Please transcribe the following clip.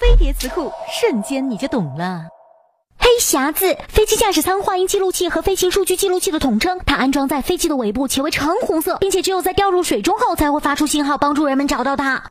飞碟词库瞬间你就懂了。黑匣子飞机驾驶舱话音记录器和飞行数据记录器的统称它安装在飞机的尾部且为橙红色并且只有在掉入水中后才会发出信号帮助人们找到它。